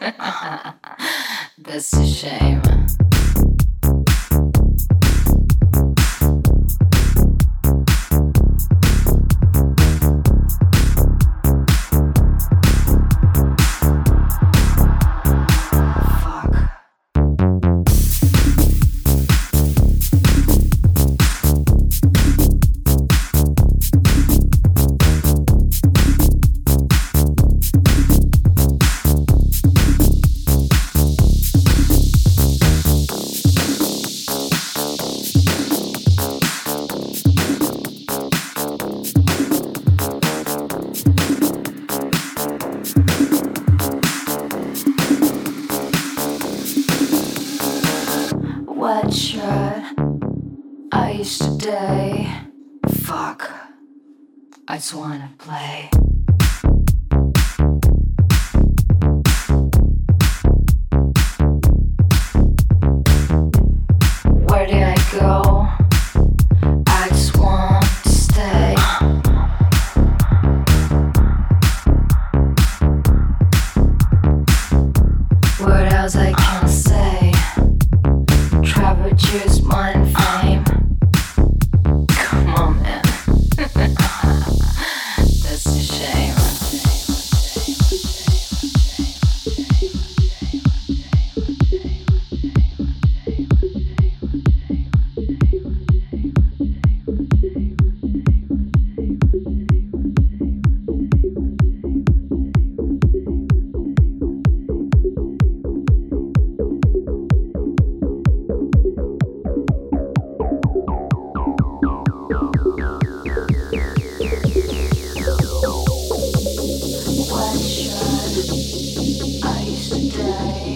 That's a shame. should die.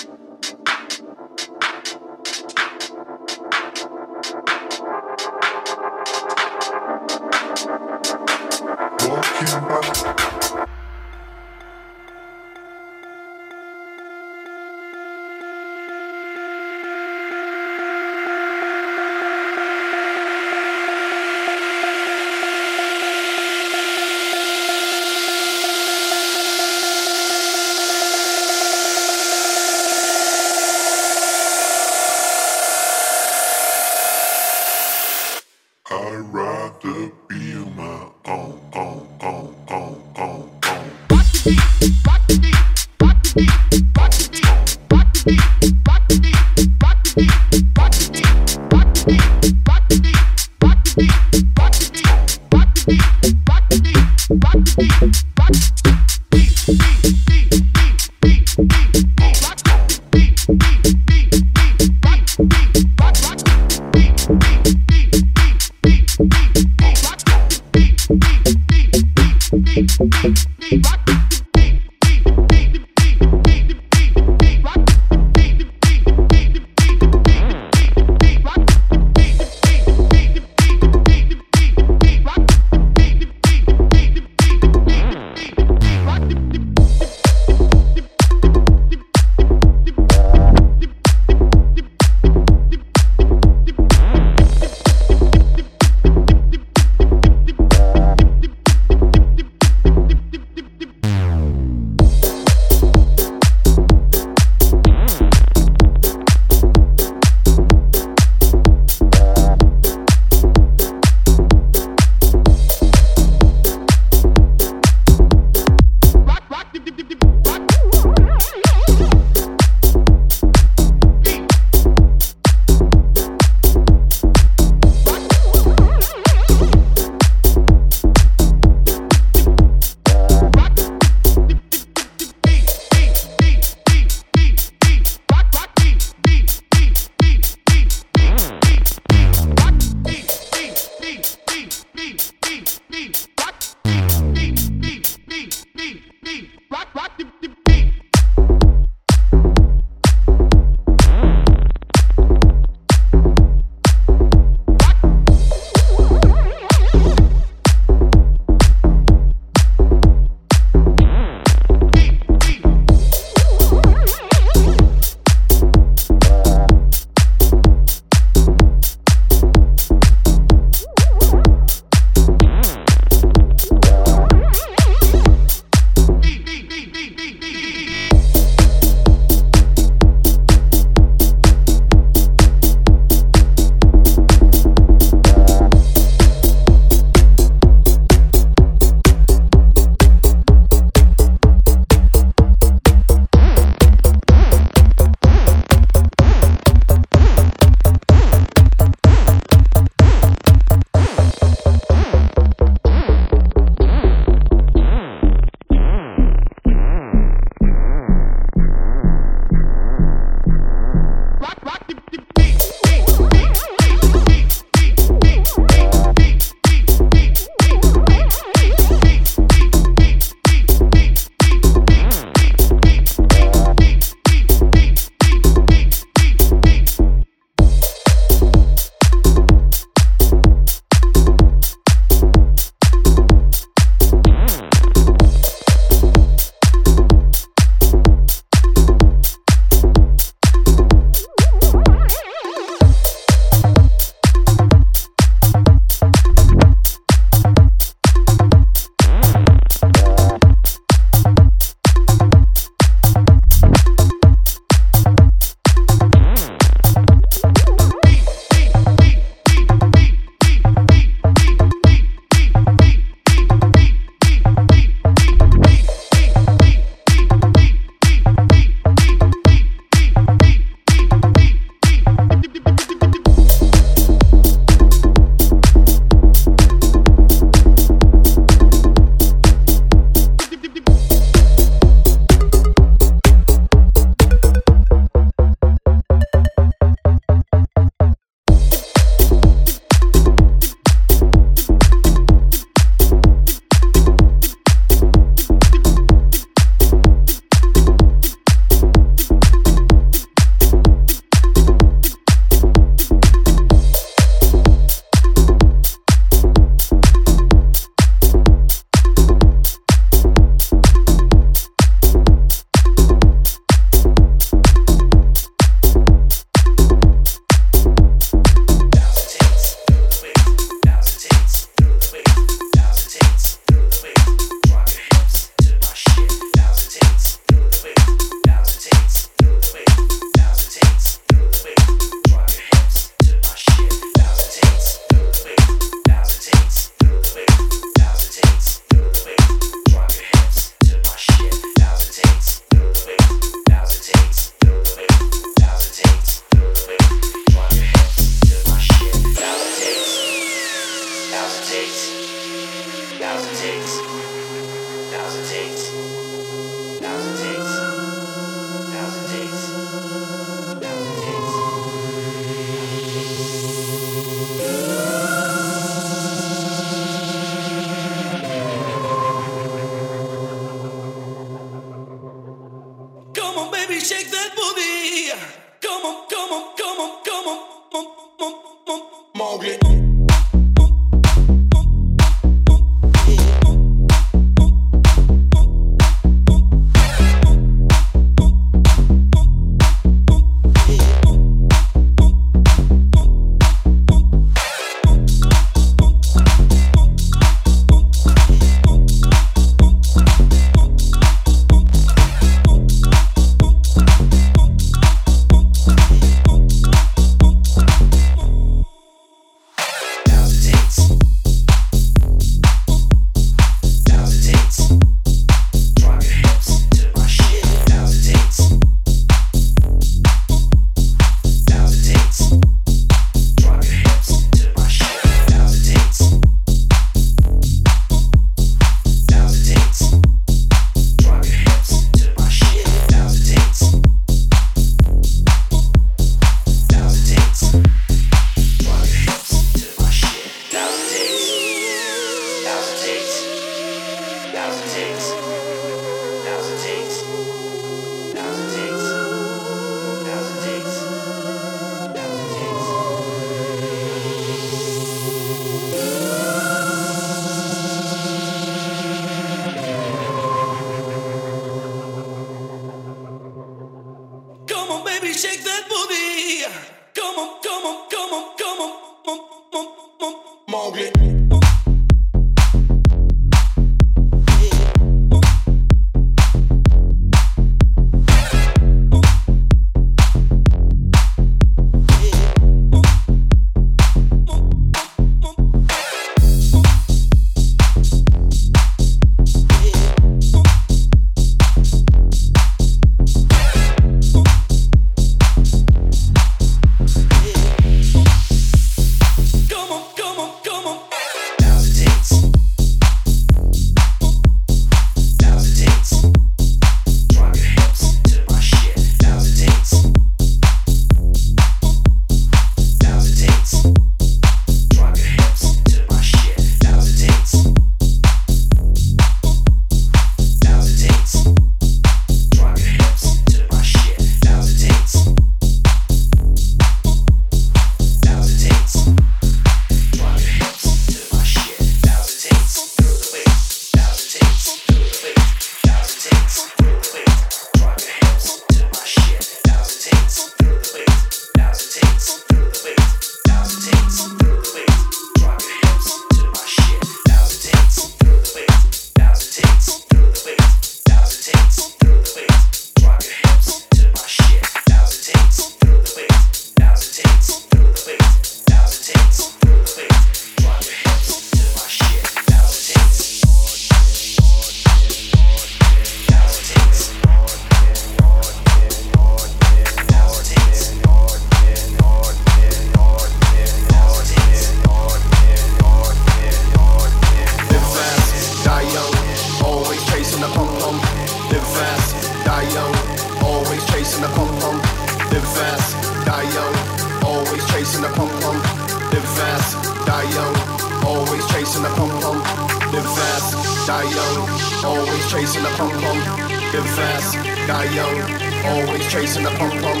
Always chasing the pump pump.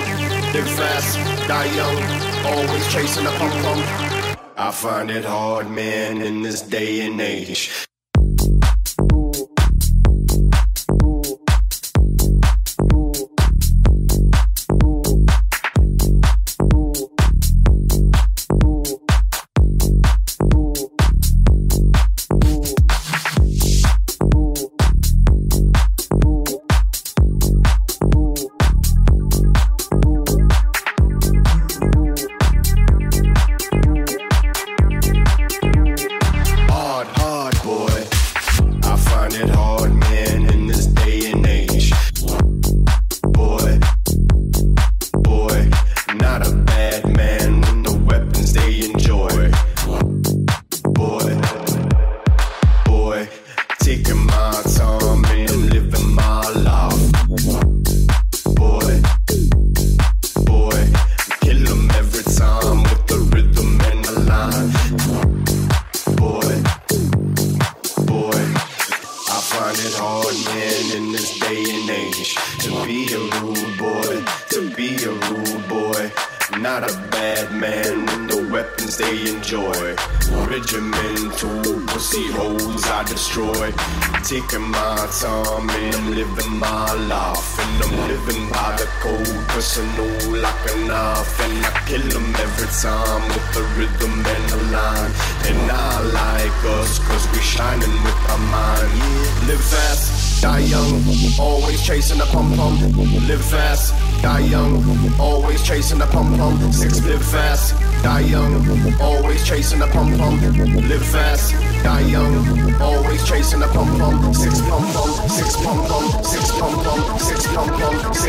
Live fast, die young. Always chasing the pump pump. I find it hard, man, in this day and age.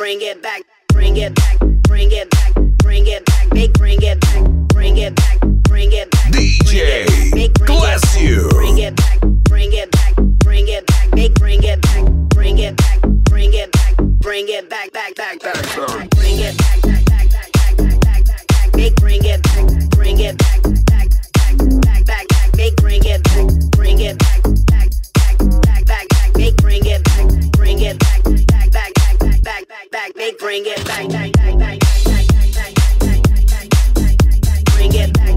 bring it back, bring it back, bring it back, bring it back, make bring it back, bring it back, bring it back. DJ, bless you. Bring it back, bring it back, bring it back, make bring it back, bring it back, bring it back, bring it back, back, back, back, bring it back, make bring it back, bring it back, back, back, back, back, back, make bring it back, bring it back. back, make bring it back, back, back, back. Bring it back.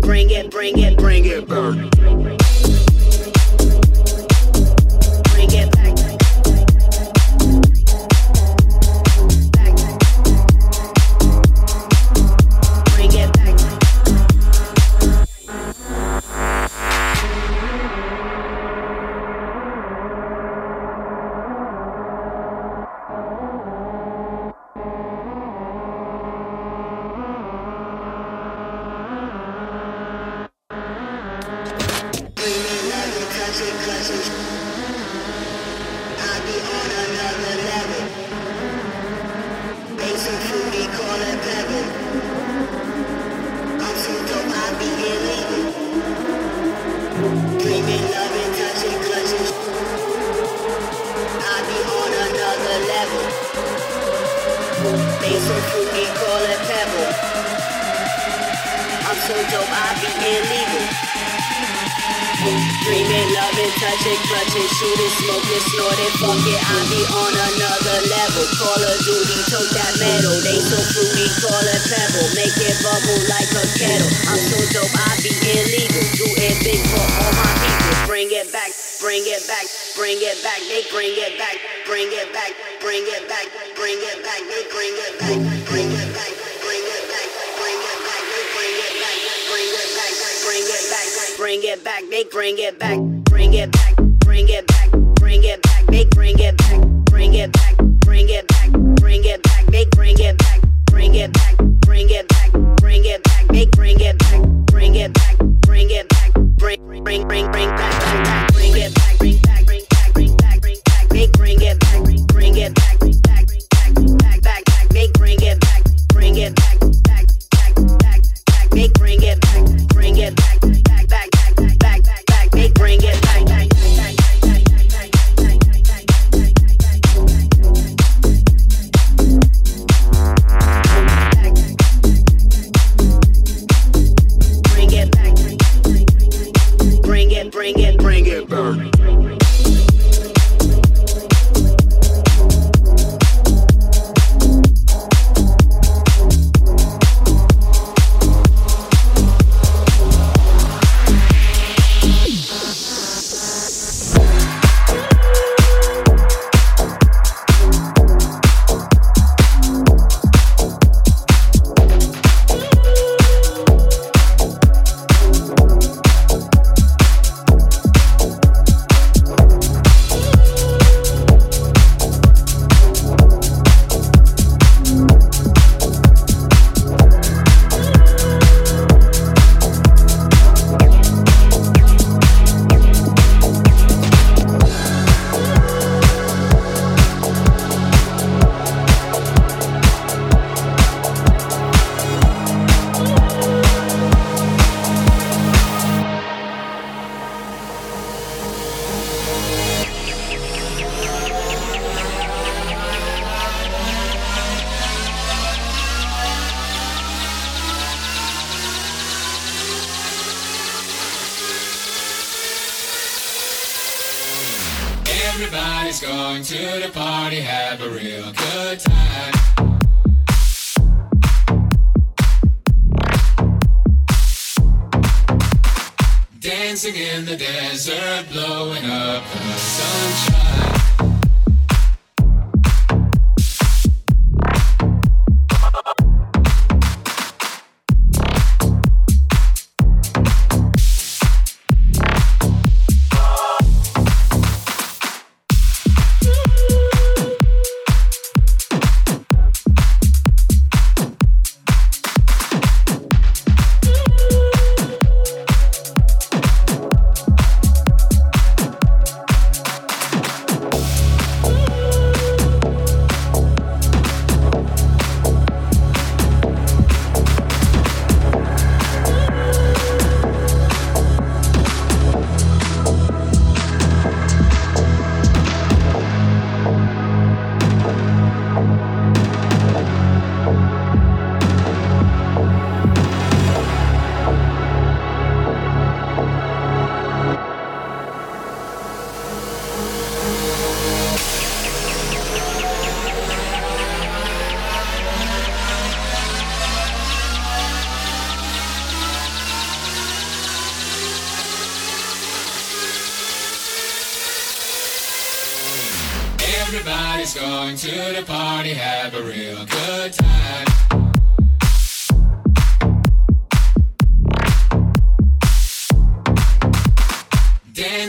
Bring it, bring it, bring it back. people like a kettle. I'm so dope, I be illegal. Do it big for all my people. Bring it back, bring it back, bring it back. They bring it back, bring it back, bring it back, bring it back. They bring it back, bring it back. Bring it back, they bring it back, bring it back, bring it back, bring it back, they bring it back. bring, bring, bring back.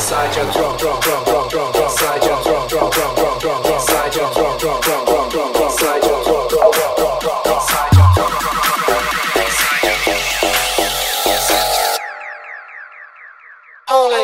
inside your drum, drum, drum.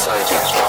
beside you.